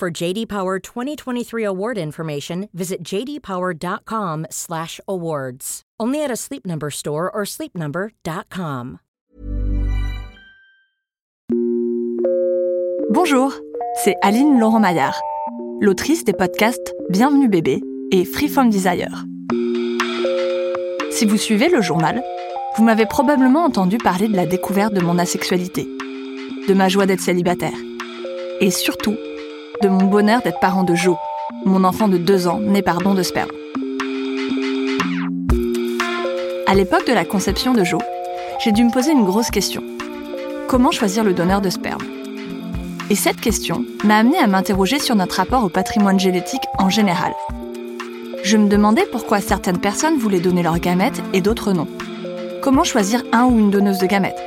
For JD Power 2023 award information, visit jdpower.com/awards. Only at a Sleep Number store or sleepnumber.com. Bonjour, c'est Aline Laurent Maillard, l'autrice des podcasts Bienvenue bébé et Free From Desire. Si vous suivez le journal, vous m'avez probablement entendu parler de la découverte de mon asexualité, de ma joie d'être célibataire, et surtout de mon bonheur d'être parent de Jo, mon enfant de deux ans né par don de sperme. À l'époque de la conception de Jo, j'ai dû me poser une grosse question. Comment choisir le donneur de sperme? Et cette question m'a amené à m'interroger sur notre rapport au patrimoine génétique en général. Je me demandais pourquoi certaines personnes voulaient donner leurs gamètes et d'autres non. Comment choisir un ou une donneuse de gamètes?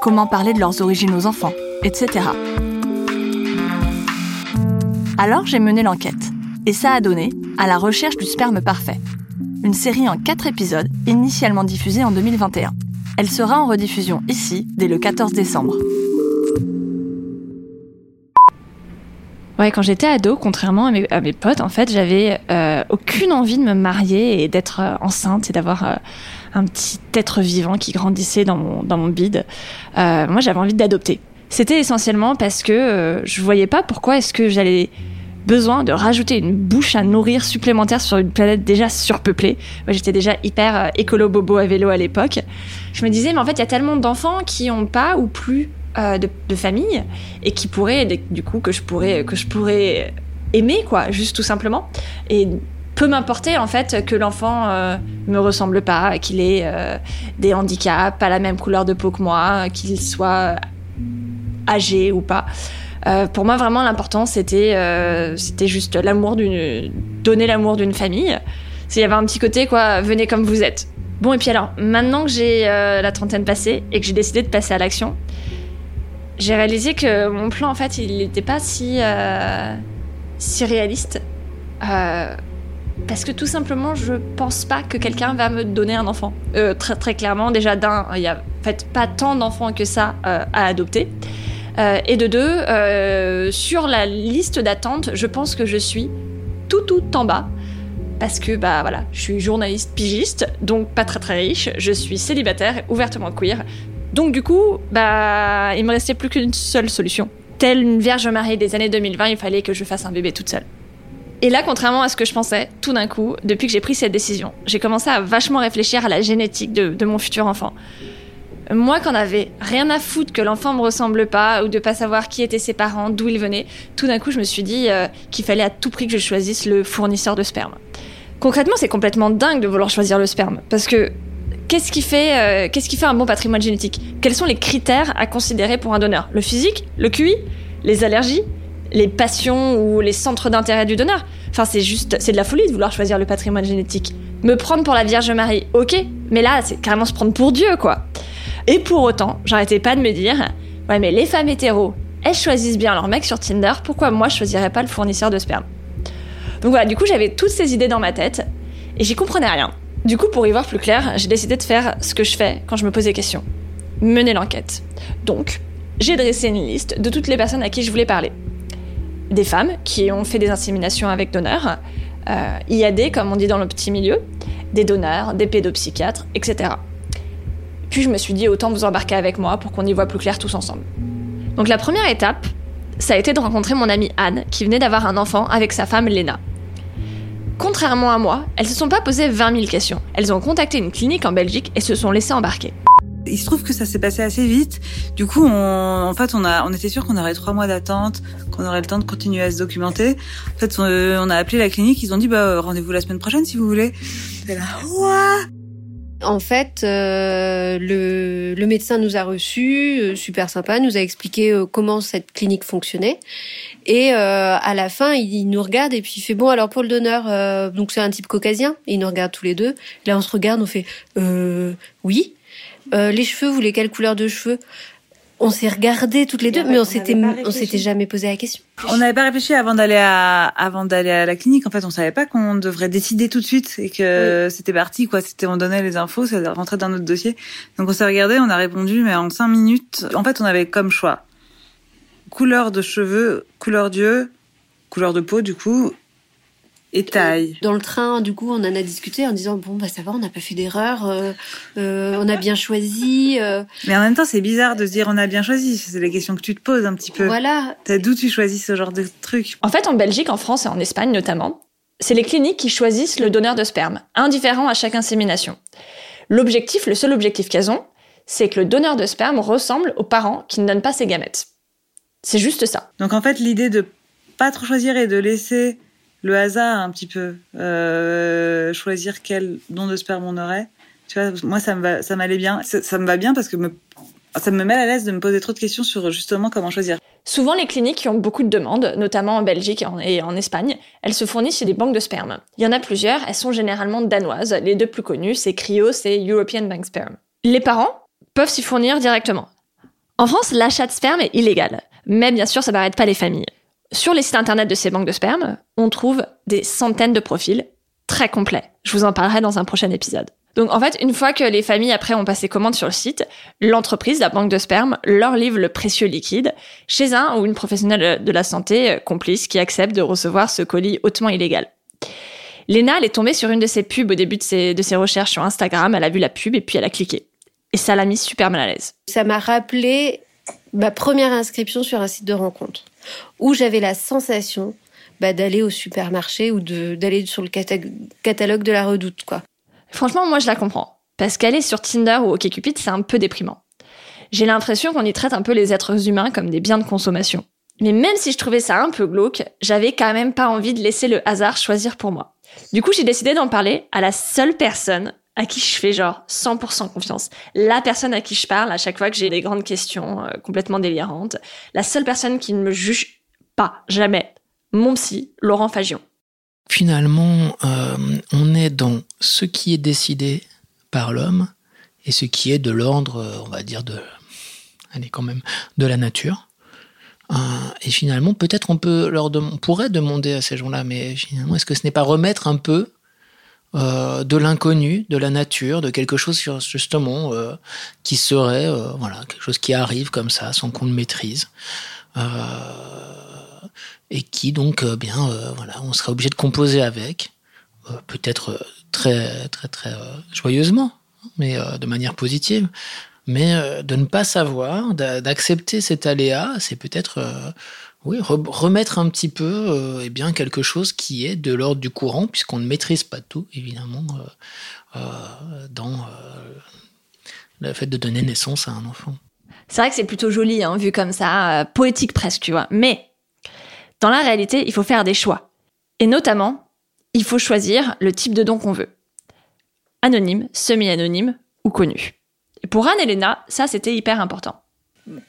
Comment parler de leurs origines aux enfants Etc. Alors j'ai mené l'enquête. Et ça a donné à la recherche du sperme parfait. Une série en quatre épisodes, initialement diffusée en 2021. Elle sera en rediffusion ici dès le 14 décembre. Ouais, quand j'étais ado, contrairement à mes, potes, en fait, j'avais euh, aucune envie de me marier et d'être euh, enceinte et d'avoir euh, un petit être vivant qui grandissait dans mon, dans bide. Moi, j'avais envie d'adopter. C'était essentiellement parce que euh, je voyais pas pourquoi est-ce que j'allais besoin de rajouter une bouche à nourrir supplémentaire sur une planète déjà surpeuplée. Moi, j'étais déjà hyper euh, écolo bobo à vélo à l'époque. Je me disais, mais en fait, il y a tellement d'enfants qui ont pas ou plus euh, de, de famille et qui pourraient, du coup, que je pourrais, que je pourrais aimer, quoi, juste tout simplement. Et peu m'importer en fait que l'enfant euh, me ressemble pas, qu'il ait euh, des handicaps, pas la même couleur de peau que moi, qu'il soit âgé ou pas. Euh, pour moi, vraiment, l'important, c'était euh, c'était juste l'amour d'une, donner l'amour d'une famille. S'il y avait un petit côté, quoi, venez comme vous êtes. Bon, et puis alors, maintenant que j'ai euh, la trentaine passée et que j'ai décidé de passer à l'action, j'ai réalisé que mon plan, en fait, il n'était pas si si réaliste. Parce que tout simplement, je pense pas que quelqu'un va me donner un enfant. Très très clairement, déjà d'un, il y a en fait pas tant d'enfants que ça à adopter. Euh, et de deux, euh, sur la liste d'attente, je pense que je suis tout tout en bas. Parce que bah voilà, je suis journaliste pigiste, donc pas très très riche, je suis célibataire, ouvertement queer. Donc du coup, bah il me restait plus qu'une seule solution. Telle une vierge mariée des années 2020, il fallait que je fasse un bébé toute seule. Et là, contrairement à ce que je pensais, tout d'un coup, depuis que j'ai pris cette décision, j'ai commencé à vachement réfléchir à la génétique de, de mon futur enfant. Moi, qu'on avait rien à foutre que l'enfant me ressemble pas ou de pas savoir qui étaient ses parents, d'où ils venaient, tout d'un coup, je me suis dit euh, qu'il fallait à tout prix que je choisisse le fournisseur de sperme. Concrètement, c'est complètement dingue de vouloir choisir le sperme parce que qu'est-ce qui fait euh, qu'est-ce qui fait un bon patrimoine génétique? Quels sont les critères à considérer pour un donneur? Le physique, le QI, les allergies, les passions ou les centres d'intérêt du donneur? Enfin, c'est juste, c'est de la folie de vouloir choisir le patrimoine génétique. Me prendre pour la Vierge Marie, ok, mais là, c'est carrément se prendre pour Dieu, quoi. Et pour autant, j'arrêtais pas de me dire, ouais, mais les femmes hétéros, elles choisissent bien leur mec sur Tinder, pourquoi moi je choisirais pas le fournisseur de sperme? Donc voilà, du coup, j'avais toutes ces idées dans ma tête et j'y comprenais rien. Du coup, pour y voir plus clair, j'ai décidé de faire ce que je fais quand je me pose des questions mener l'enquête. Donc, j'ai dressé une liste de toutes les personnes à qui je voulais parler des femmes qui ont fait des inséminations avec donneurs, euh, IAD comme on dit dans le petit milieu, des donneurs, des pédopsychiatres, etc. Puis je me suis dit autant vous embarquer avec moi pour qu'on y voit plus clair tous ensemble. Donc la première étape, ça a été de rencontrer mon amie Anne qui venait d'avoir un enfant avec sa femme Léna. Contrairement à moi, elles se sont pas posées 20 000 questions. Elles ont contacté une clinique en Belgique et se sont laissées embarquer. Il se trouve que ça s'est passé assez vite. Du coup, on, en fait, on était sûr qu'on aurait trois mois d'attente, qu'on aurait le temps de continuer à se documenter. En fait, on, on a appelé la clinique. Ils ont dit, bah, rendez-vous la semaine prochaine si vous voulez. Et là, Ouah En fait, euh, le, médecin nous a reçus, euh, super sympa, nous a expliqué euh, comment cette clinique fonctionnait. Et à la fin, il, nous regarde et puis il fait bon alors pour le donneur, donc c'est un type caucasien. Il nous regarde tous les deux. Là, on se regarde, on fait oui. Les cheveux, vous voulez quelle couleur de cheveux? On s'est regardé toutes les deux, mais on s'était on s'était jamais posé la question. On n'avait pas réfléchi avant d'aller à avant d'aller à la clinique. En fait, on savait pas qu'on devrait décider tout de suite et que c'était parti quoi. C'était on donnait les infos, ça rentrait dans notre dossier. Donc on s'est regardé, on a répondu, mais en cinq minutes. En fait, on avait comme choix couleur de cheveux, couleur d'yeux, couleur de peau du coup et taille. Dans le train, du coup, on en a discuté en disant bon bah ça va, on n'a pas fait d'erreur, euh, euh, on a bien choisi. euh, Mais en même temps, c'est bizarre de se dire on a bien choisi. C'est les questions que tu te poses un petit peu. voilà. T'as d'où tu choisis ce genre de truc? En fait, en Belgique, en France et en Espagne notamment, c'est les cliniques qui choisissent le donneur de sperme, indifférent à chaque insémination. L'objectif, le seul objectif qu'elles ont, c'est que le donneur de sperme ressemble aux parents qui ne donnent pas ses gamètes. C'est juste ça. Donc en fait, l'idée de pas trop choisir et de laisser le hasard un petit peu euh, choisir quel don de sperme on aurait. Tu vois, moi ça me va, ça m'allait bien. Ça, me va bien parce que ça me met à l'aise de me poser trop de questions sur justement comment choisir. Souvent, les cliniques qui ont beaucoup de demandes, notamment en Belgique et en, Espagne, elles se fournissent chez des banques de sperme. Il y en a plusieurs, elles sont généralement danoises. Les deux plus connues, c'est Cryos et European Bank Sperm. Les parents peuvent s'y fournir directement. En France, l'achat de sperme est illégal, mais bien sûr, ça n'arrête pas les familles. Sur les sites internet de ces banques de sperme, on trouve des centaines de profils très complets. Je vous en parlerai dans un prochain épisode. Donc en fait, une fois que les familles après ont passé commande sur le site, l'entreprise, la banque de sperme, leur livre le précieux liquide chez un ou une professionnelle de la santé euh, complice qui accepte de recevoir ce colis hautement illégal. Léna, elle est tombée sur une de ses pubs au début de ses, de ses recherches sur Instagram, elle a vu la pub et puis elle a cliqué. Et ça l'a mis super mal à l'aise. Ça m'a rappelé ma première inscription sur un site de rencontre où j'avais la sensation bah, d'aller au supermarché ou d'aller sur le cata- catalogue de la Redoute quoi. Franchement, moi je la comprends. Parce qu'aller sur Tinder ou OkCupid, c'est un peu déprimant. J'ai l'impression qu'on y traite un peu les êtres humains comme des biens de consommation. Mais même si je trouvais ça un peu glauque, j'avais quand même pas envie de laisser le hasard choisir pour moi. Du coup, j'ai décidé d'en parler à la seule personne à qui je fais genre 100% confiance. La personne à qui je parle à chaque fois que j'ai des grandes questions euh, complètement délirantes. La seule personne qui ne me juge pas, jamais. Mon psy, Laurent Fagion. Finalement, euh, on est dans ce qui est décidé par l'homme et ce qui est de l'ordre, euh, on va dire, de, allez, quand même, de la nature. Et finalement, peut-être on peut on pourrait demander à ces gens-là, mais finalement, est-ce que ce n'est pas remettre un peu euh, de l'inconnu, de la nature, de quelque chose justement euh, qui serait, euh, voilà, quelque chose qui arrive comme ça, sans qu'on le maîtrise, et qui donc, bien, voilà, on sera obligé de composer avec, peut-être très, très, très joyeusement, mais de manière positive. Mais de ne pas savoir, d'a- d'accepter cet aléa, c'est peut-être oui, re- remettre un petit peu euh, eh bien, quelque chose qui est de l'ordre du courant, puisqu'on ne maîtrise pas tout, évidemment, euh, euh, dans le fait de donner naissance à un enfant. C'est vrai que c'est plutôt joli, hein, vu comme ça, poétique presque, tu vois. Mais dans la réalité, il faut faire des choix. Et notamment, il faut choisir le type de don qu'on veut. Anonyme, semi-anonyme ou connu. Et pour Anne et Léna, ça c'était hyper important.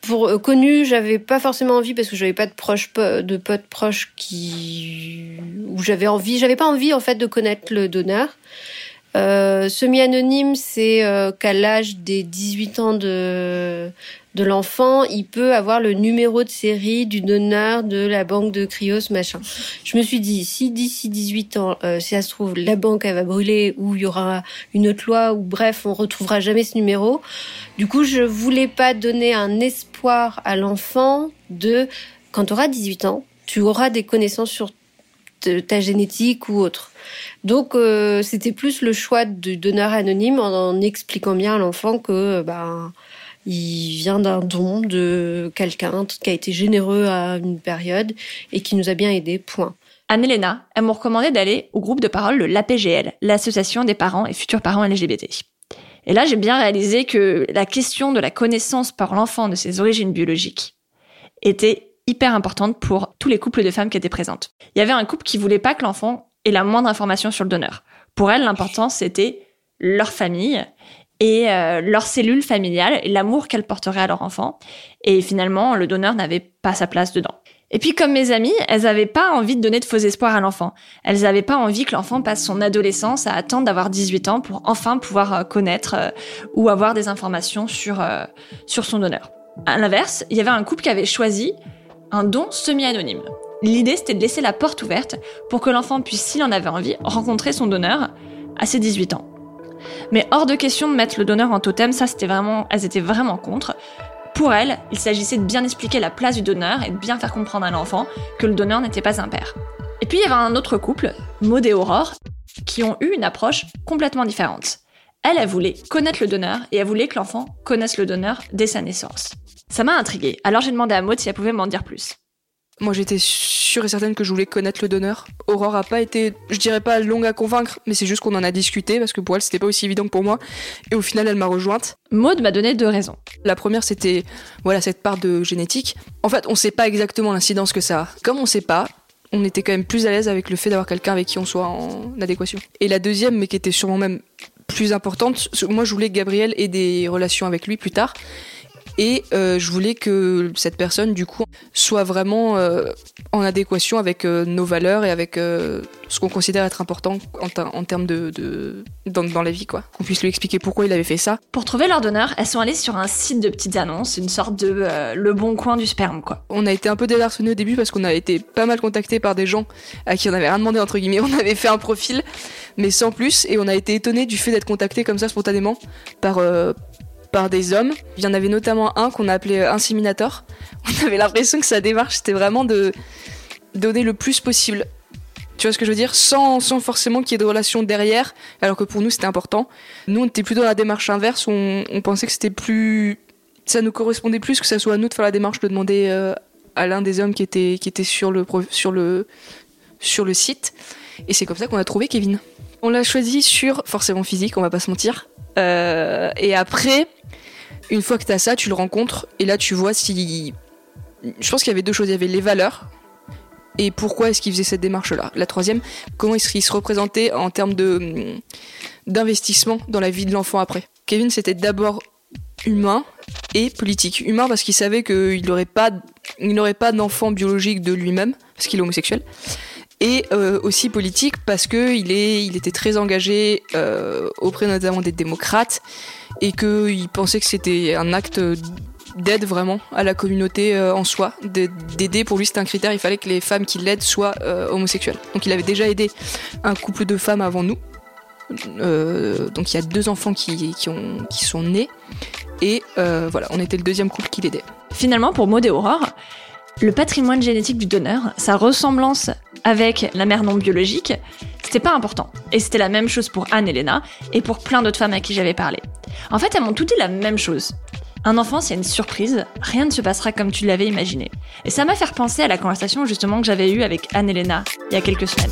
Pour euh, connu, j'avais pas forcément envie parce que j'avais pas de proches de potes proches qui où j'avais envie, j'avais pas envie en fait de connaître le donneur. Euh, semi-anonyme, c'est euh, qu'à l'âge des 18 ans de de l'enfant, il peut avoir le numéro de série du donneur de la banque de Cryos, machin. Je me suis dit, si d'ici 18 ans, euh, si ça se trouve, la banque elle va brûler ou il y aura une autre loi ou bref, on retrouvera jamais ce numéro. Du coup, je voulais pas donner un espoir à l'enfant de quand tu auras 18 ans, tu auras des connaissances sur ta génétique ou autre. Donc euh, c'était plus le choix du donneur anonyme en, expliquant bien à l'enfant que euh, ben il vient d'un don de quelqu'un qui a été généreux à une période et qui nous a bien aidés. Point. Anne et Léna, elles m'ont recommandé d'aller au groupe de parole de l'APGL, l'Association des parents et futurs parents LGBT. Et là, j'ai bien réalisé que la question de la connaissance par l'enfant de ses origines biologiques était hyper importante pour tous les couples de femmes qui étaient présentes. Il y avait un couple qui voulait pas que l'enfant ait la moindre information sur le donneur. Pour elles, l'important, c'était leur famille et euh, leur cellule familiale et l'amour qu'elles porteraient à leur enfant. Et finalement, le donneur n'avait pas sa place dedans. Et puis comme mes amies, elles n'avaient pas envie de donner de faux espoirs à l'enfant. Elles n'avaient pas envie que l'enfant passe son adolescence à attendre d'avoir 18 ans pour enfin pouvoir euh, connaître euh, ou avoir des informations sur, sur son donneur. À l'inverse, il y avait un couple qui avait choisi un don semi-anonyme. L'idée, c'était de laisser la porte ouverte pour que l'enfant puisse, s'il en avait envie, rencontrer son donneur à ses 18 ans. Mais hors de question de mettre le donneur en totem, ça c'était vraiment, elles étaient vraiment contre. Pour elles, il s'agissait de bien expliquer la place du donneur et de bien faire comprendre à l'enfant que le donneur n'était pas un père. Et puis il y avait un autre couple, Maud et Aurore, qui ont eu une approche complètement différente. Elle, elle voulait connaître le donneur et elle voulait que l'enfant connaisse le donneur dès sa naissance. Ça m'a intriguée, alors j'ai demandé à Maud si elle pouvait m'en dire plus. Moi, j'étais sûre et certaine que je voulais connaître le donneur. Aurore a pas été, je dirais pas longue à convaincre, mais c'est juste qu'on en a discuté parce que pour elle, c'était pas aussi évident que pour moi. Et au final, elle m'a rejointe. Maud m'a donné deux raisons. La première, c'était voilà cette part de génétique. En fait, on sait pas exactement l'incidence que ça a. Comme on sait pas, on était quand même plus à l'aise avec le fait d'avoir quelqu'un avec qui on soit en adéquation. Et la deuxième, mais qui était sûrement même plus importante, moi, je voulais que Gabriel ait des relations avec lui plus tard. Et euh, je voulais que cette personne, du coup, soit vraiment euh, en adéquation avec euh, nos valeurs et avec ce qu'on considère être important en, ter- en termes de, de dans, dans la vie, quoi. Qu'on puisse lui expliquer pourquoi il avait fait ça. Pour trouver leur donneur, elles sont allées sur un site de petites annonces, une sorte de le bon coin du sperme, quoi. On a été un peu désarçonnés au début parce qu'on a été pas mal contactés par des gens à qui on avait rien demandé entre guillemets. On avait fait un profil, mais sans plus, et on a été étonnés du fait d'être contactés comme ça spontanément par par des hommes. Il y en avait notamment un qu'on a appelé euh, Inséminator. On avait l'impression que sa démarche c'était vraiment de donner le plus possible. Tu vois ce que je veux dire? Sans, sans forcément qu'il y ait de relation derrière, alors que pour nous c'était important. Nous on était plutôt dans la démarche inverse, on, pensait que c'était plus. Ça nous correspondait plus que ça soit à nous de faire la démarche de demander euh, à l'un des hommes qui était, qui était sur, le, sur, le, sur le site. Et c'est comme ça qu'on a trouvé Kevin. On l'a choisi sur forcément physique, on va pas se mentir. Euh, et après, une fois que tu as ça, tu le rencontres et là tu vois si. Je pense qu'il y avait deux choses. Il y avait les valeurs et pourquoi est-ce qu'il faisait cette démarche-là. La troisième, comment qu'il se représentait en termes de d'investissement dans la vie de l'enfant après. Kevin, c'était d'abord humain et politique. Humain parce qu'il savait qu'il il n'aurait pas d'enfant biologique de lui-même parce qu'il est homosexuel. Et euh, aussi politique parce que il est, il était très engagé euh, auprès notamment des démocrates et qu'il pensait que c'était un acte d'aide vraiment à la communauté euh, en soi, de- d'aider. Pour lui, c'était un critère. Il fallait que les femmes qui l'aident soient homosexuelles. Donc, il avait déjà aidé un couple de femmes avant nous. Donc, il y a deux enfants qui, qui, ont, qui sont nés. Et voilà, on était le deuxième couple qui l'aidait. Finalement, pour Maud et Aurore, le patrimoine génétique du donneur, sa ressemblance avec la mère non biologique, c'était pas important. Et c'était la même chose pour Anne et Léna, et pour plein d'autres femmes à qui j'avais parlé. En fait, elles m'ont toutes dit la même chose. Un enfant, c'est une surprise, rien ne se passera comme tu l'avais imaginé. Et ça m'a fait penser à la conversation justement que j'avais eue avec Anne et Léna il y a quelques semaines.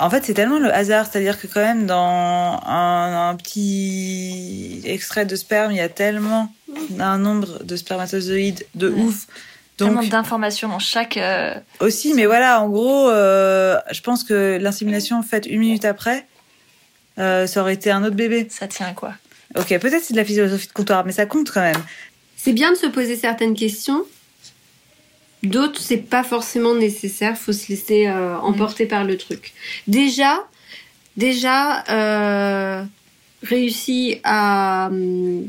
En fait, c'est tellement le hasard, c'est-à-dire que quand même dans un, un petit extrait de sperme, il y a tellement un nombre de spermatozoïdes de Ouais. ouf. Tellement Donc d'informations dans chaque... euh, aussi, mais voilà, en gros, euh, je pense que l'insémination faite une minute après, euh, ça aurait été un autre bébé. Ça tient à quoi? Ok, peut-être c'est de la philosophie de comptoir, mais ça compte quand même. C'est bien de se poser certaines questions. D'autres, c'est pas forcément nécessaire. Faut se laisser euh, emporter par le truc. Déjà, déjà, euh, réussi à euh,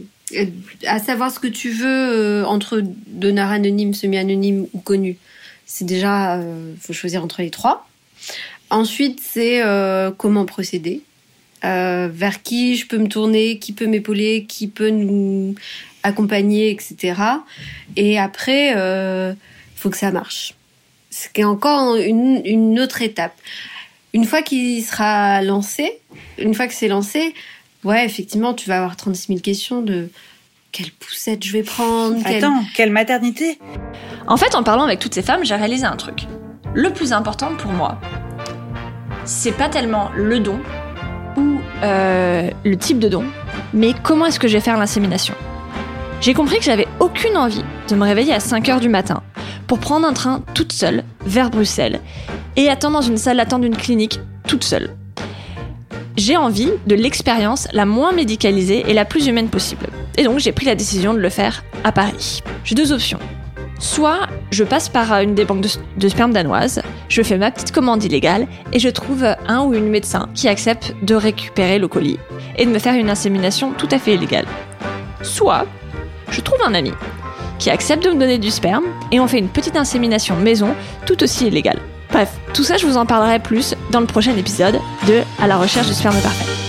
à savoir ce que tu veux euh, entre donneur anonyme, semi-anonyme ou connu. C'est déjà, euh, faut choisir entre les trois. Ensuite, c'est euh, comment procéder. Vers qui je peux me tourner, qui peut m'épauler, qui peut nous accompagner, etc. Et après, euh, faut que ça marche. Ce qui est encore une autre étape. Une fois qu'il sera lancé, une fois que c'est lancé, ouais, effectivement, tu vas avoir 36 000 questions de quelle poussette je vais prendre. quelle- Attends, quelle maternité? En fait, en parlant avec toutes ces femmes, j'ai réalisé un truc. Le plus important pour moi, c'est pas tellement le don ou euh, le type de don, mais comment est-ce que je vais faire l'insémination? J'ai compris que j'avais aucune envie de me réveiller à 5 heures du matin pour prendre un train toute seule vers Bruxelles et attendre dans une salle d'attente d'une clinique toute seule. J'ai envie de l'expérience la moins médicalisée et la plus humaine possible. Et donc j'ai pris la décision de le faire à Paris. J'ai deux options Soit je passe par une des banques de, de sperme danoises, je fais ma petite commande illégale et je trouve un ou une médecin qui accepte de récupérer le colis et de me faire une insémination tout à fait illégale. Soit je trouve un ami qui accepte de me donner du sperme et on fait une petite insémination maison tout aussi illégale. Bref, tout ça je vous en parlerai plus dans le prochain épisode de À la recherche du sperme parfait.